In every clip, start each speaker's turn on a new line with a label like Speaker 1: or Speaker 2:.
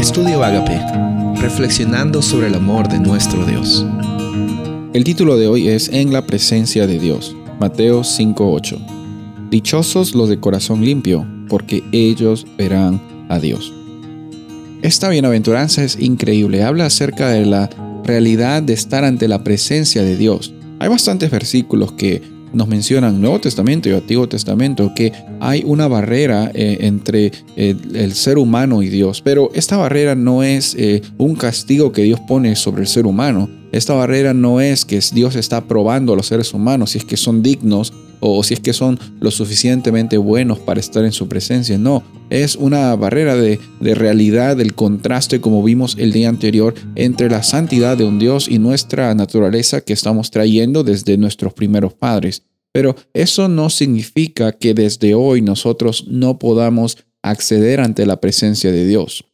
Speaker 1: Estudio Agape, reflexionando sobre el amor de nuestro Dios.
Speaker 2: El título de hoy es En la presencia de Dios, Mateo 5:8. Dichosos los de corazón limpio, porque ellos verán a Dios. Esta bienaventuranza es increíble, habla acerca de la realidad de estar ante la presencia de Dios. Hay bastantes versículos que nos mencionan Nuevo Testamento y Antiguo Testamento que hay una barrera eh, entre eh, el ser humano y Dios, pero esta barrera no es eh, un castigo que Dios pone sobre el ser humano. Esta barrera no es que Dios está probando a los seres humanos si es que son dignos o si es que son lo suficientemente buenos para estar en su presencia. No, es una barrera de, de, realidad, del contraste como vimos el día anterior entre la santidad de un Dios y nuestra naturaleza que estamos trayendo desde nuestros primeros padres. Pero eso no significa que desde hoy nosotros no podamos acceder ante la presencia de Dios.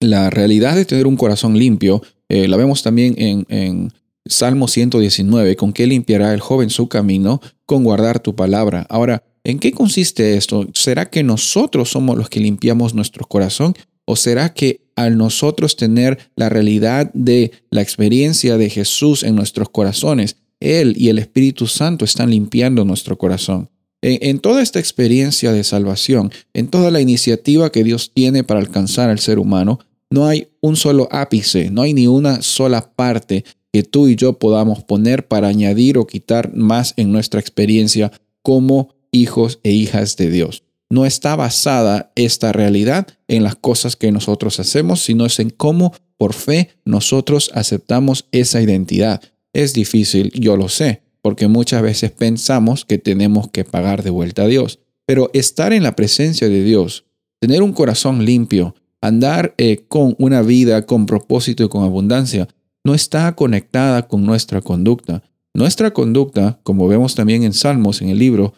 Speaker 2: La realidad de tener un corazón limpio, eh, la vemos también en, en Salmo 119, con qué limpiará el joven su camino, con guardar tu palabra. Ahora, ¿en qué consiste esto? ¿Será que nosotros somos los que limpiamos nuestro corazón? ¿O será que al nosotros tener la realidad de la experiencia de Jesús en nuestros corazones, Él y el Espíritu Santo están limpiando nuestro corazón? En, toda esta experiencia de salvación, en toda la iniciativa que Dios tiene para alcanzar al ser humano, no hay un solo ápice, no hay ni una sola parte que tú y yo podamos poner para añadir o quitar más en nuestra experiencia como hijos e hijas de Dios. No está basada esta realidad en las cosas que nosotros hacemos, sino es en cómo por fe nosotros aceptamos esa identidad. Es difícil, yo lo sé, porque muchas veces pensamos que tenemos que pagar de vuelta a Dios. Pero estar en la presencia de Dios, tener un corazón limpio, andar eh, con una vida con propósito y con abundancia, no está conectada con nuestra conducta. Nuestra conducta, como vemos también en Salmos, en el libro,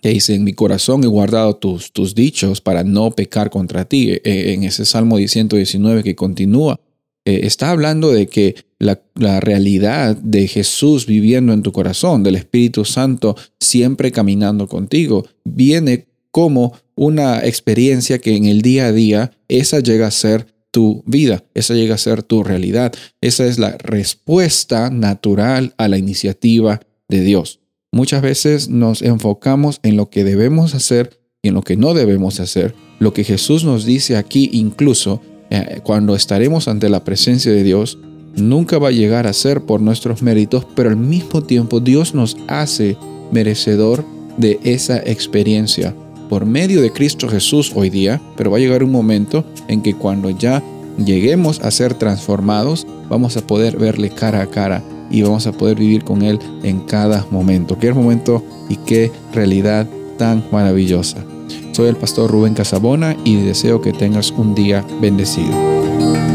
Speaker 2: que, dice, en mi corazón he guardado tus, tus dichos para no pecar contra ti, eh, en ese Salmo 119 que continúa, eh, está hablando de que la, la, realidad de Jesús viviendo en tu corazón, del Espíritu Santo siempre caminando contigo, viene como una experiencia que en el día a día esa llega a ser tu vida, esa llega a ser tu realidad. Esa es la respuesta natural a la iniciativa de Dios. Muchas veces nos enfocamos en lo que debemos hacer y en lo que no debemos hacer. Lo que Jesús nos dice aquí incluso eh, cuando estaremos ante la presencia de Dios, nunca va a llegar a ser por nuestros méritos, pero al mismo tiempo Dios nos hace merecedor de esa experiencia por medio de Cristo Jesús hoy día, pero va a llegar un momento en que cuando ya lleguemos a ser transformados, vamos a poder verle cara a cara y vamos a poder vivir con Él en cada momento. Qué momento y qué realidad tan maravillosa. Soy el pastor Rubén Casabona y deseo que tengas un día bendecido.